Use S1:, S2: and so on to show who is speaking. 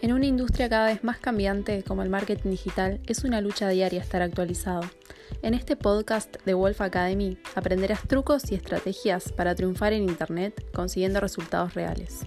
S1: En una industria cada vez más cambiante como el marketing digital, es una lucha diaria estar actualizado. En este podcast de Wolf Academy aprenderás trucos y estrategias para triunfar en Internet consiguiendo resultados reales.